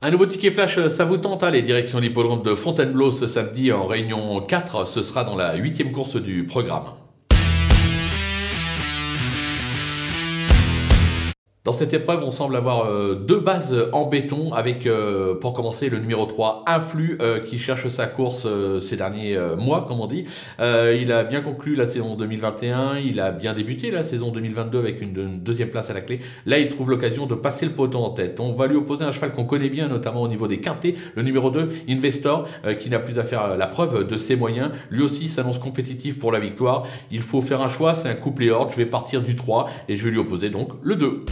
Un nouveau ticket flash, ça vous tente, hein, les directions l'hippodrome de Fontainebleau ce samedi en réunion 4, ce sera dans la huitième course du programme. Dans cette épreuve, on semble avoir euh, deux bases en béton avec, euh, pour commencer, le numéro 3, Influx, euh, qui cherche sa course ces derniers mois, comme on dit. il a bien conclu la saison 2021, il a bien débuté la saison 2022 avec une, deuxième place à la clé. Là, il trouve l'occasion de passer le poteau en tête. On va lui opposer un cheval qu'on connaît bien, notamment au niveau des quintés, le numéro 2, Investor, qui n'a plus à faire la preuve de ses moyens. Lui aussi s'annonce compétitif pour la victoire. Il faut faire un choix, c'est un couplet hors. Je vais partir du 3 et je vais lui opposer donc le 2.